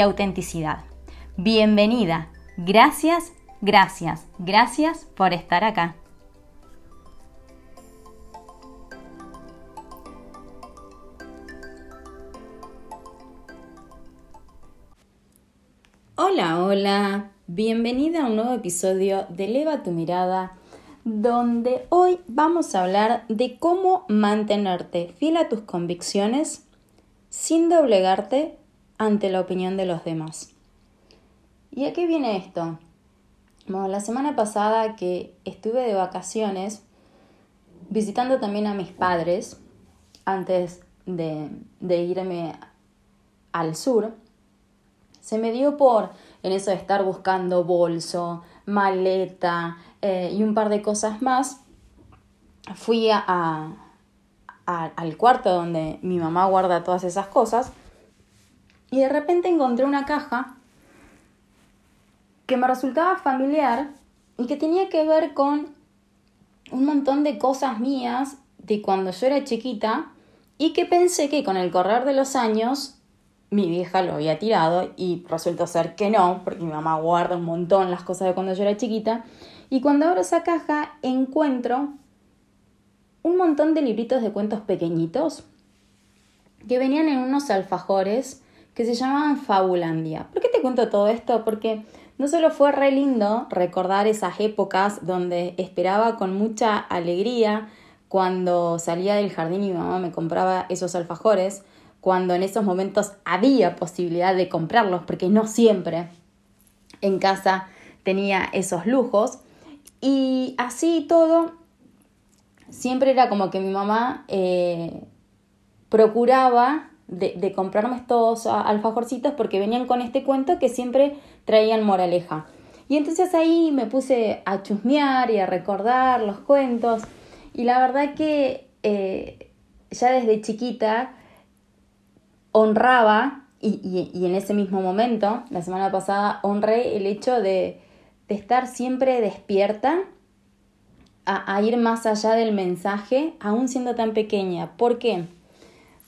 autenticidad. Bienvenida. Gracias, gracias, gracias por estar acá. Hola, hola. Bienvenida a un nuevo episodio de Eleva tu mirada, donde hoy vamos a hablar de cómo mantenerte fiel a tus convicciones sin doblegarte ante la opinión de los demás. ¿Y a qué viene esto? Bueno, la semana pasada que estuve de vacaciones, visitando también a mis padres, antes de, irme al sur, se me dio por, en eso de estar buscando bolso, maleta eh, y un par de cosas más, fui al cuarto donde mi mamá guarda todas esas cosas y de repente encontré una caja que me resultaba familiar y que tenía que ver con un montón de cosas mías de cuando yo era chiquita y que pensé que con el correr de los años mi vieja lo había tirado y resultó ser que no, porque mi mamá guarda un montón las cosas de cuando yo era chiquita. Y cuando abro esa caja encuentro un montón de libritos de cuentos pequeñitos que venían en unos alfajores que se llamaban Fabulandia. ¿Por qué te cuento todo esto? Porque no solo fue re lindo recordar esas épocas donde esperaba con mucha alegría cuando salía del jardín y mi mamá me compraba esos alfajores, cuando en esos momentos había posibilidad de comprarlos, porque no siempre en casa tenía esos lujos. Y así todo, siempre era como que mi mamá eh, procuraba de, comprarme estos alfajorcitos porque venían con este cuento que siempre traían moraleja. Y entonces ahí me puse a chusmear y a recordar los cuentos. Y la verdad que eh, ya desde chiquita honraba, y, en ese mismo momento, la semana pasada, honré el hecho de, estar siempre despierta a, a, ir más allá del mensaje, aún siendo tan pequeña. ¿Por qué?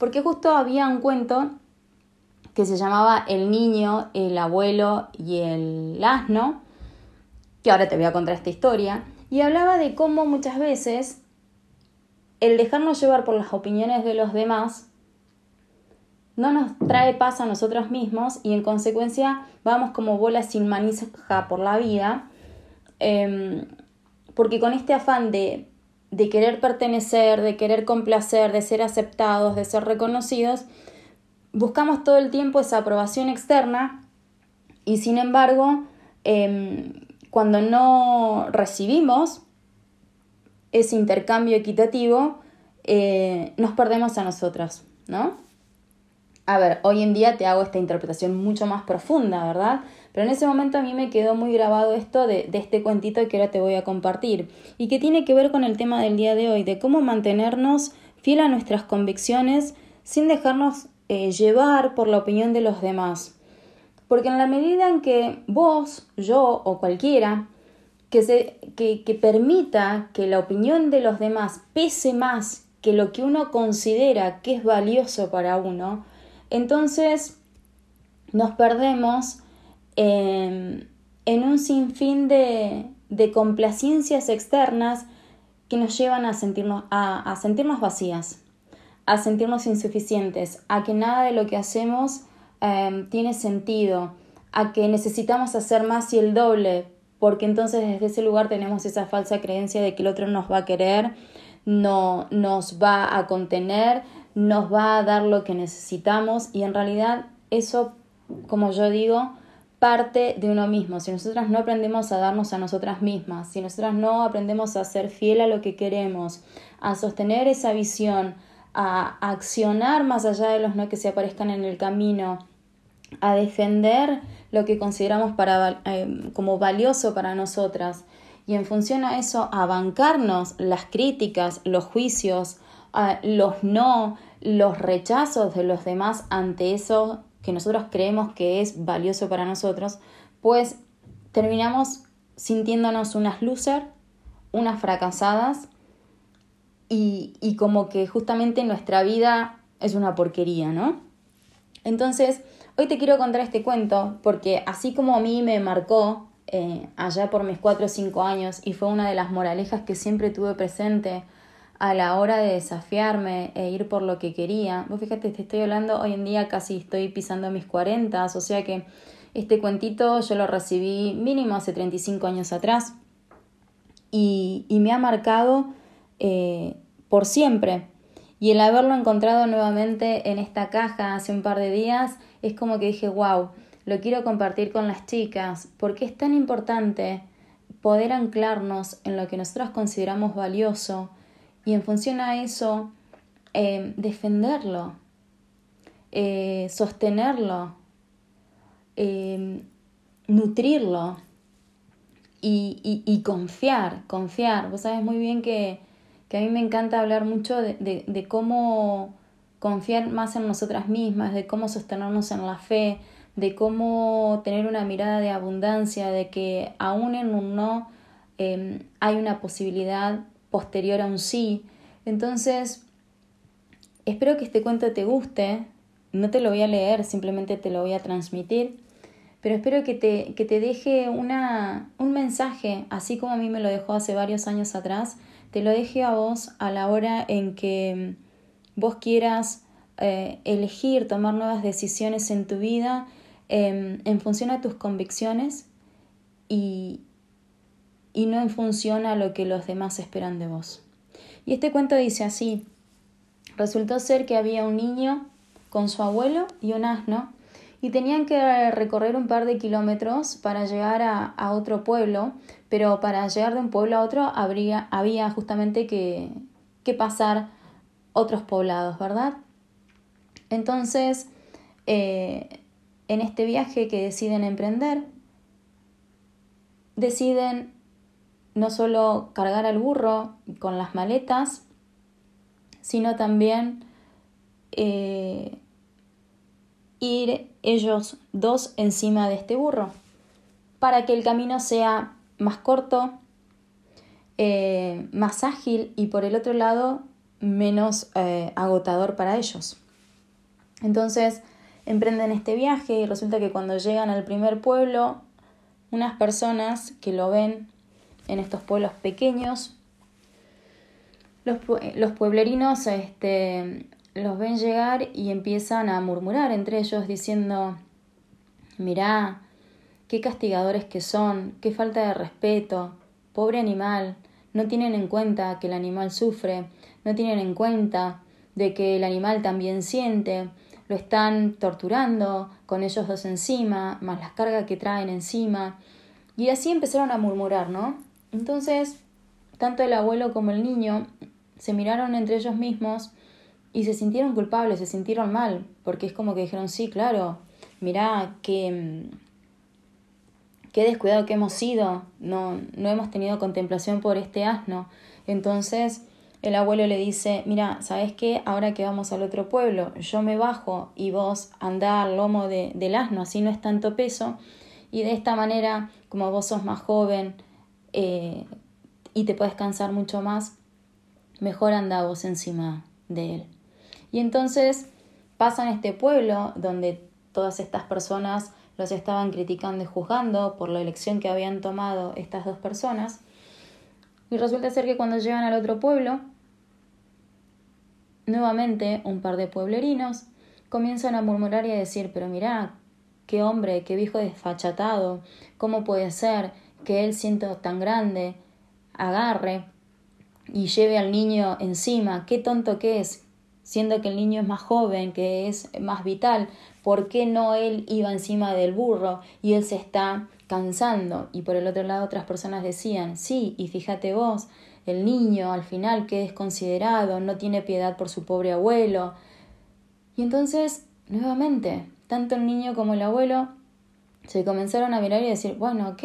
Porque justo había un cuento que se llamaba El niño, el abuelo y el asno, que ahora te voy a contar esta historia, y hablaba de cómo muchas veces el dejarnos llevar por las opiniones de los demás no nos trae paz a nosotros mismos y en consecuencia vamos como bolas sin manija por la vida, em, porque con este afán de de querer pertenecer, de querer complacer, de ser aceptados, de ser reconocidos, buscamos todo el tiempo esa aprobación externa y sin embargo, em, cuando no recibimos ese intercambio equitativo, eh, nos perdemos a nosotros, ¿no? A ver, hoy en día te hago esta interpretación mucho más profunda, ¿verdad? Pero en ese momento a mí me quedó muy grabado esto de, este cuentito que ahora te voy a compartir y que tiene que ver con el tema del día de hoy, de cómo mantenernos fiel a nuestras convicciones sin dejarnos eh, llevar por la opinión de los demás. Porque en la medida en que vos, yo o cualquiera que, se, que, que permita que la opinión de los demás pese más que lo que uno considera que es valioso para uno, entonces nos perdemos en un sinfín de, de, complacencias externas que nos llevan a sentirnos, a, sentirnos vacías, a sentirnos insuficientes, a que nada de lo que hacemos em, tiene sentido, a que necesitamos hacer más y el doble, porque entonces desde ese lugar tenemos esa falsa creencia de que el otro nos va a querer, no nos va a contener, nos va a dar lo que necesitamos y en realidad eso, como yo digo, parte de uno mismo. Si nosotras no aprendemos a darnos a nosotras mismas, si nosotras no aprendemos a ser fiel a lo que queremos, a sostener esa visión, a accionar más allá de los no que se aparezcan en el camino, a defender lo que consideramos eh, como valioso para nosotras y en función a eso a bancarnos las críticas, los juicios, los no, los rechazos de los demás ante eso que nosotros creemos que es valioso para nosotros, pues terminamos sintiéndonos unas loser, unas fracasadas y, y como que justamente nuestra vida es una porquería, ¿no? Entonces, hoy te quiero contar este cuento porque así como a mí me marcó eh, allá por mis 4 o 5 años y fue una de las moralejas que siempre tuve presente a la hora de desafiarme e ir por lo que quería. Vos fíjate, te estoy hablando hoy en día casi estoy pisando mis 40, o sea que este cuentito yo lo recibí mínimo hace 35 años atrás y, y me ha marcado eh, por siempre. Y el haberlo encontrado nuevamente en esta caja hace un par de días es como que dije, wow, lo quiero compartir con las chicas, porque es tan importante poder anclarnos en lo que nosotros consideramos valioso y en función a eso eh, defenderlo, eh, sostenerlo, eh, nutrirlo y, y, confiar, confiar. Vos sabes muy bien que, que a mí me encanta hablar mucho de, de, de cómo confiar más en nosotras mismas, de cómo sostenernos en la fe, de cómo tener una mirada de abundancia, de que aún en un no em, hay una posibilidad posterior a un sí. Entonces, espero que este cuento te guste. No te lo voy a leer, simplemente te lo voy a transmitir. Pero espero que te, que te deje una, un mensaje, así como a mí me lo dejó hace varios años atrás, te lo deje a vos a la hora en que vos quieras eh, elegir, tomar nuevas decisiones en tu vida Em, en función a tus convicciones y, y no en función a lo que los demás esperan de vos. Y este cuento dice así, resultó ser que había un niño con su abuelo y un asno y tenían que recorrer un par de kilómetros para llegar a, otro pueblo, pero para llegar de un pueblo a otro había justamente que, que pasar otros poblados, ¿verdad? Entonces, eh, en este viaje que deciden emprender, deciden no solo cargar al burro con las maletas, sino también eh, ir ellos dos encima de este burro, para que el camino sea más corto, eh, más ágil y por el otro lado menos eh, agotador para ellos. Entonces, emprenden este viaje y resulta que cuando llegan al primer pueblo, unas personas que lo ven en estos pueblos pequeños, los, los pueblerinos este, los ven llegar y empiezan a murmurar entre ellos diciendo, mirá, qué castigadores que son, qué falta de respeto, pobre animal, no tienen en cuenta que el animal sufre, no tienen en cuenta de que el animal también siente, lo están torturando con ellos dos encima, más las cargas que traen encima. Y así empezaron a murmurar, ¿no? Entonces, tanto el abuelo como el niño se miraron entre ellos mismos y se sintieron culpables, se sintieron mal, porque es como que dijeron, sí, claro, mirá que qué descuidado que hemos sido, no, no hemos tenido contemplación por este asno. Entonces, el abuelo le dice, mira, ¿sabes qué? Ahora que vamos al otro pueblo, yo me bajo y vos andá al lomo de, del asno, así no es tanto peso. Y de esta manera, como vos sos más joven eh, y te puedes cansar mucho más, mejor anda vos encima de él. Y entonces pasan este pueblo donde todas estas personas los estaban criticando y juzgando por la elección que habían tomado estas dos personas. Y resulta ser que cuando llegan al otro pueblo, Nuevamente, un par de pueblerinos comienzan a murmurar y a decir, pero mirá, qué hombre, qué viejo desfachatado, ¿cómo puede ser que él siendo tan grande agarre y lleve al niño encima? Qué tonto que es, siendo que el niño es más joven, que es más vital, ¿por qué no él iba encima del burro y él se está cansando? Y por el otro lado otras personas decían, sí, y fíjate vos, el niño al final que es considerado, no tiene piedad por su pobre abuelo. Y entonces, nuevamente, tanto el niño como el abuelo se comenzaron a mirar y decir, bueno, ok,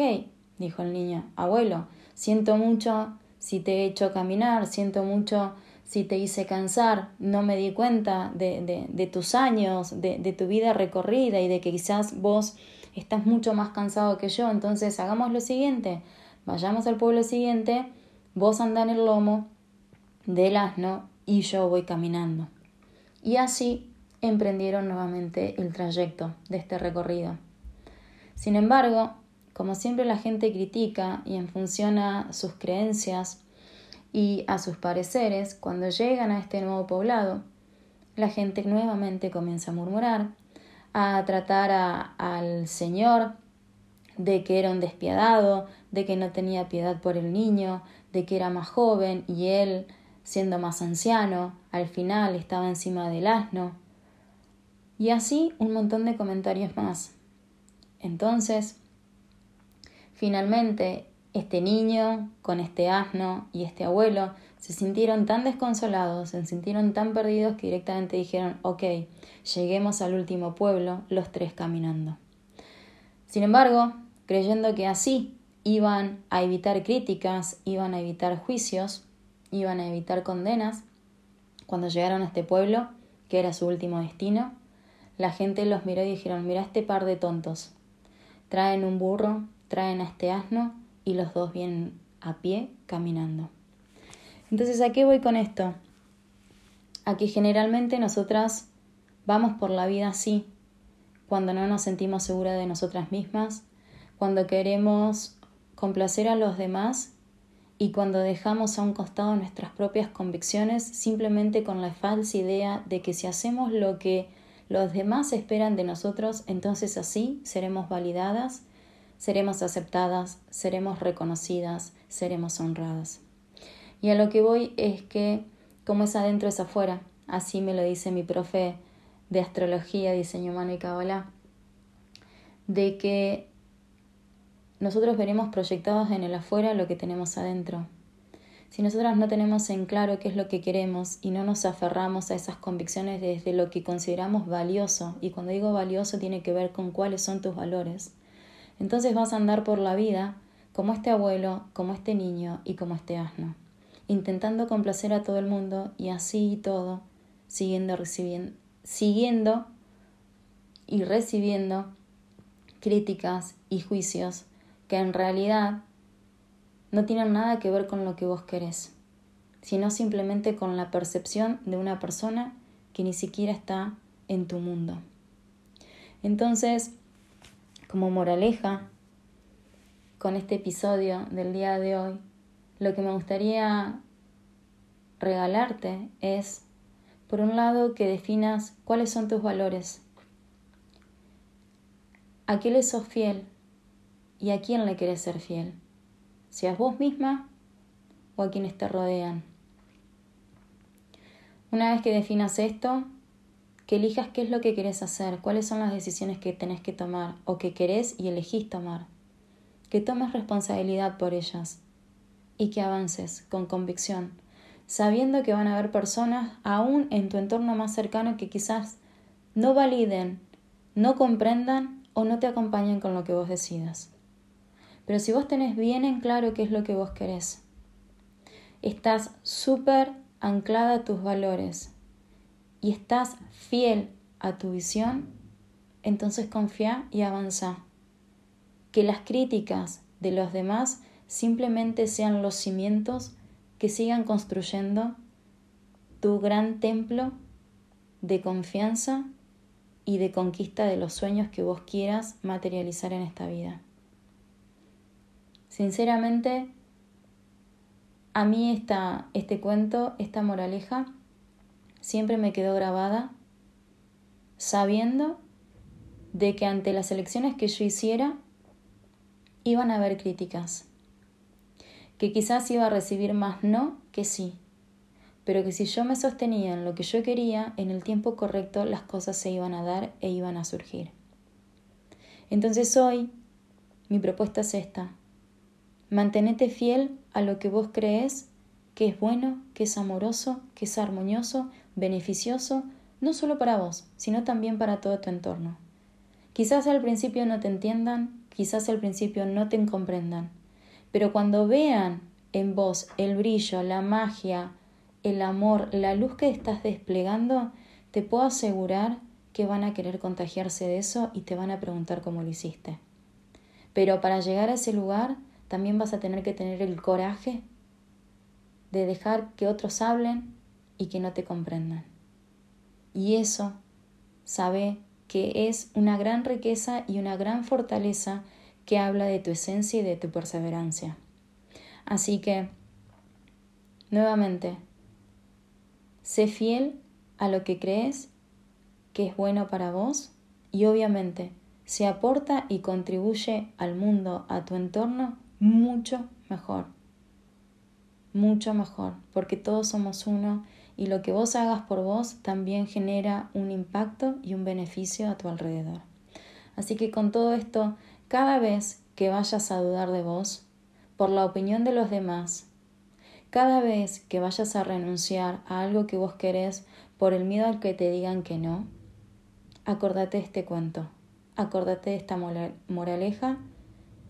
dijo el niño, abuelo, siento mucho si te he hecho caminar, siento mucho si te hice cansar, no me di cuenta de, de, tus años, de, de, tu vida recorrida y de que quizás vos estás mucho más cansado que yo, entonces hagamos lo siguiente, vayamos al pueblo siguiente, vos andá en el lomo del asno y yo voy caminando. Y así emprendieron nuevamente el trayecto de este recorrido. Sin embargo, como siempre la gente critica y en función a sus creencias y a sus pareceres, cuando llegan a este nuevo poblado, la gente nuevamente comienza a murmurar, a tratar al Señor de que era un despiadado, de que no tenía piedad por el niño, de que era más joven y él, siendo más anciano, al final estaba encima del asno. Y así un montón de comentarios más. Entonces, finalmente, este niño con este asno y este abuelo se sintieron tan desconsolados, se sintieron tan perdidos que directamente dijeron, ok, lleguemos al último pueblo, los tres caminando. Sin embargo, creyendo que así iban a evitar críticas, iban a evitar juicios, iban a evitar condenas, cuando llegaron a este pueblo, que era su último destino, la gente los miró y dijeron, mira este par de tontos, traen un burro, traen a este asno y los dos vienen a pie caminando. Entonces, ¿a qué voy con esto? A que generalmente nosotras vamos por la vida así, cuando no nos sentimos seguras de nosotras mismas, cuando queremos complacer a los demás y cuando dejamos a un costado nuestras propias convicciones simplemente con la falsa idea de que si hacemos lo que los demás esperan de nosotros, entonces así seremos validadas, seremos aceptadas, seremos reconocidas, seremos honradas. Y a lo que voy es que como es adentro es afuera, así me lo dice mi profe de astrología, diseño humano y Kabbalah, de que nosotros veremos proyectados en el afuera lo que tenemos adentro. Si nosotras no tenemos en claro qué es lo que queremos y no nos aferramos a esas convicciones desde lo que consideramos valioso, y cuando digo valioso tiene que ver con cuáles son tus valores, entonces vas a andar por la vida como este abuelo, como este niño y como este asno, intentando complacer a todo el mundo y así y todo, siguiendo, recibiendo, siguiendo y recibiendo críticas y juicios que en realidad no tienen nada que ver con lo que vos querés, sino simplemente con la percepción de una persona que ni siquiera está en tu mundo. Entonces, como moraleja, con este episodio del día de hoy, lo que me gustaría regalarte es, por un lado, que definas cuáles son tus valores, a qué le sos fiel, y a quién le querés ser fiel, si a vos misma o a quienes te rodean. Una vez que definas esto, que elijas qué es lo que querés hacer, cuáles son las decisiones que tenés que tomar o que querés y elegís tomar. Que tomes responsabilidad por ellas y que avances con convicción, sabiendo que van a haber personas aún en tu entorno más cercano que quizás no validen, no comprendan o no te acompañen con lo que vos decidas. Pero si vos tenés bien en claro qué es lo que vos querés, estás súper anclada a tus valores y estás fiel a tu visión, entonces confía y avanza. Que las críticas de los demás simplemente sean los cimientos que sigan construyendo tu gran templo de confianza y de conquista de los sueños que vos quieras materializar en esta vida. Sinceramente, a mí esta, este cuento, esta moraleja, siempre me quedó grabada sabiendo de que ante las elecciones que yo hiciera iban a haber críticas, que quizás iba a recibir más no que sí, pero que si yo me sostenía en lo que yo quería, en el tiempo correcto las cosas se iban a dar e iban a surgir. Entonces hoy mi propuesta es esta, Mantenete fiel a lo que vos crees que es bueno, que es amoroso, que es armonioso, beneficioso, no solo para vos, sino también para todo tu entorno. Quizás al principio no te entiendan, quizás al principio no te comprendan, pero cuando vean en vos el brillo, la magia, el amor, la luz que estás desplegando, te puedo asegurar que van a querer contagiarse de eso y te van a preguntar cómo lo hiciste. Pero para llegar a ese lugar también vas a tener que tener el coraje de dejar que otros hablen y que no te comprendan. Y eso, sabe que es una gran riqueza y una gran fortaleza que habla de tu esencia y de tu perseverancia. Así que, nuevamente, sé fiel a lo que crees que es bueno para vos y obviamente si aporta y contribuye al mundo, a tu entorno, mucho mejor. Mucho mejor, porque todos somos uno y lo que vos hagas por vos también genera un impacto y un beneficio a tu alrededor. Así que con todo esto, cada vez que vayas a dudar de vos, por la opinión de los demás, cada vez que vayas a renunciar a algo que vos querés por el miedo al que te digan que no, acordate de este cuento, acordate de esta moraleja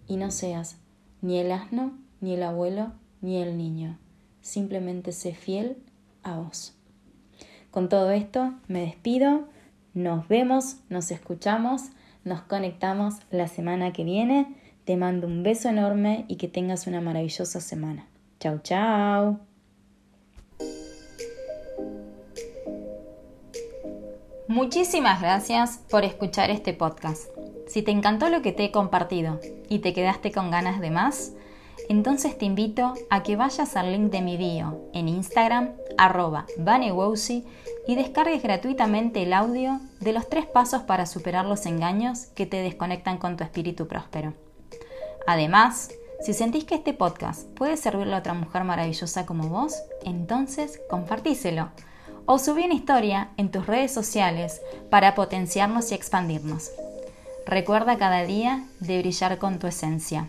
y no seas ni el asno, ni el abuelo, ni el niño. Simplemente sé fiel a vos. Con todo esto me despido, nos vemos, nos escuchamos, nos conectamos la semana que viene. Te mando un beso enorme y que tengas una maravillosa semana. Chau, chau. Muchísimas gracias por escuchar este podcast. Si te encantó lo que te he compartido y te quedaste con ganas de más, entonces te invito a que vayas al link de mi bio en Instagram, arroba y descargues gratuitamente el audio de los tres pasos para superar los engaños que te desconectan con tu espíritu próspero. Además, si sentís que este podcast puede servirle a otra mujer maravillosa como vos, entonces compartíselo o subí una historia en tus redes sociales para potenciarnos y expandirnos. Recuerda cada día de brillar con tu esencia.